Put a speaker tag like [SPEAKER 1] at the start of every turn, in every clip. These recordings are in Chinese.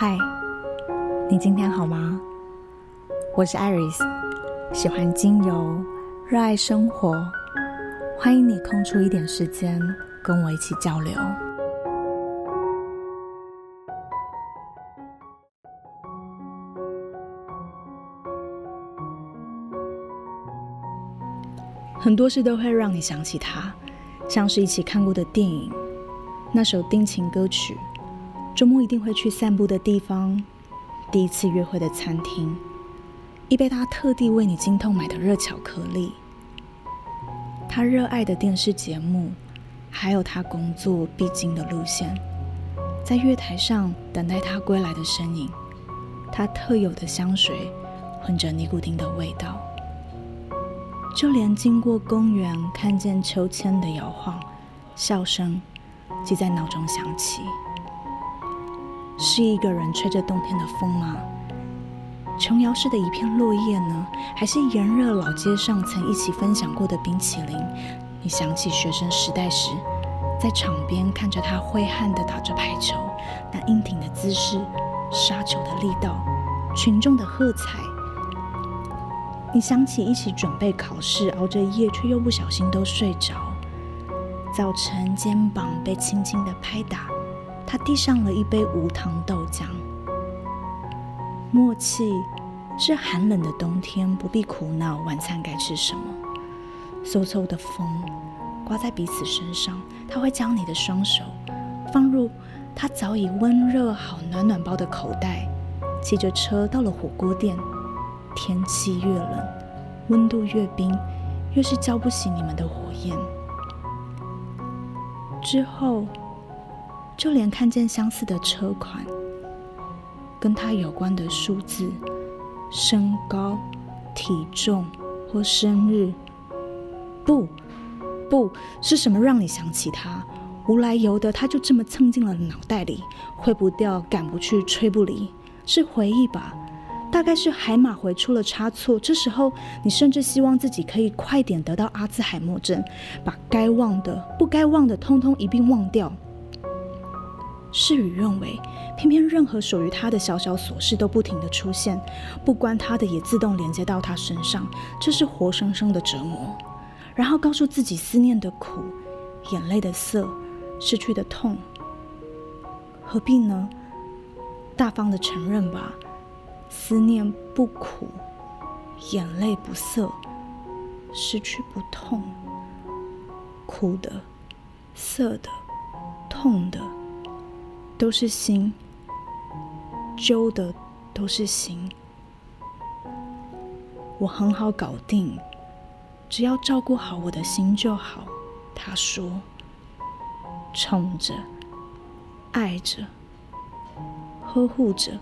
[SPEAKER 1] 嗨，你今天好吗？我是 Iris，喜欢精油，热爱生活，欢迎你空出一点时间跟我一起交流。很多事都会让你想起他，像是一起看过的电影，那首定情歌曲，周末一定会去散步的地方，第一次约会的餐厅，一杯他特地为你精通买的热巧克力，他热爱的电视节目，还有他工作必经的路线，在月台上等待他归来的身影，他特有的香水，混着尼古丁的味道。就连经过公园，看见秋千的摇晃，笑声即在脑中响起。是一个人吹着冬天的风吗？琼瑶式的一片落叶呢？还是炎热老街上曾一起分享过的冰淇淋？你想起学生时代时，在场边看着他挥汗的打着排球，那硬挺的姿势，杀球的力道，群众的喝彩。你想起一起准备考试，熬着夜却又不小心都睡着。早晨肩膀被轻轻的拍打，他递上了一杯无糖豆浆。默契是寒冷的冬天不必苦恼晚餐该吃什么。嗖嗖的风刮在彼此身上，他会将你的双手放入他早已温热好暖暖包的口袋，骑着车到了火锅店。天气越冷，温度越冰，越是浇不醒你们的火焰。之后，就连看见相似的车款，跟他有关的数字、身高、体重或生日，不，不是什么让你想起他，无来由的，他就这么蹭进了脑袋里，挥不掉，赶不去，吹不离，是回忆吧？大概是海马回出了差错，这时候你甚至希望自己可以快点得到阿兹海默症，把该忘的、不该忘的通通一并忘掉。事与愿违，偏偏任何属于他的小小琐事都不停的出现，不关他的也自动连接到他身上，这是活生生的折磨。然后告诉自己思念的苦、眼泪的涩、失去的痛，何必呢？大方的承认吧。思念不苦，眼泪不涩，失去不痛，苦的、涩的、痛的，都是心；揪的都是心。我很好搞定，只要照顾好我的心就好。他说：“宠着，爱着，呵护着。”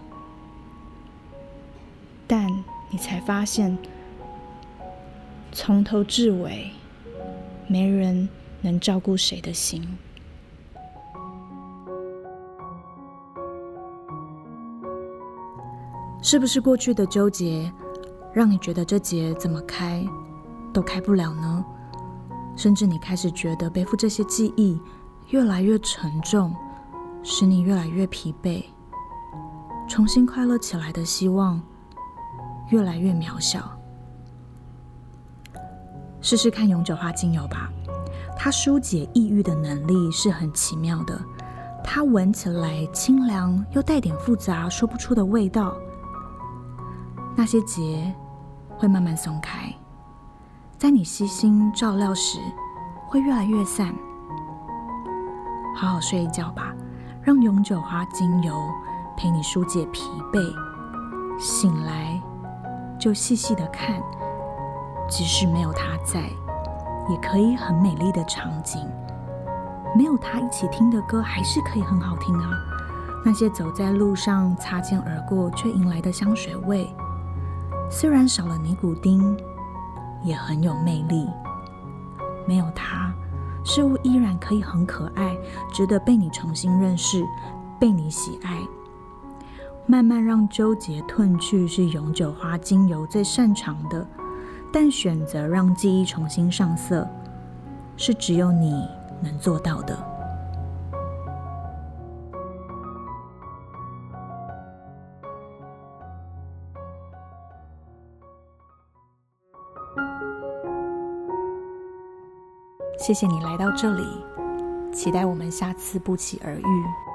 [SPEAKER 1] 但你才发现，从头至尾，没人能照顾谁的心。是不是过去的纠结，让你觉得这结怎么开都开不了呢？甚至你开始觉得背负这些记忆越来越沉重，使你越来越疲惫。重新快乐起来的希望。越来越渺小。试试看永久花精油吧，它疏解抑郁的能力是很奇妙的。它闻起来清凉，又带点复杂说不出的味道。那些结会慢慢松开，在你悉心照料时，会越来越散。好好睡一觉吧，让永久花精油陪你疏解疲惫，醒来。就细细的看，即使没有他在，也可以很美丽的场景。没有他一起听的歌，还是可以很好听啊。那些走在路上擦肩而过却迎来的香水味，虽然少了尼古丁，也很有魅力。没有它，事物依然可以很可爱，值得被你重新认识，被你喜爱。慢慢让纠结褪去，是永久花精油最擅长的。但选择让记忆重新上色，是只有你能做到的。谢谢你来到这里，期待我们下次不期而遇。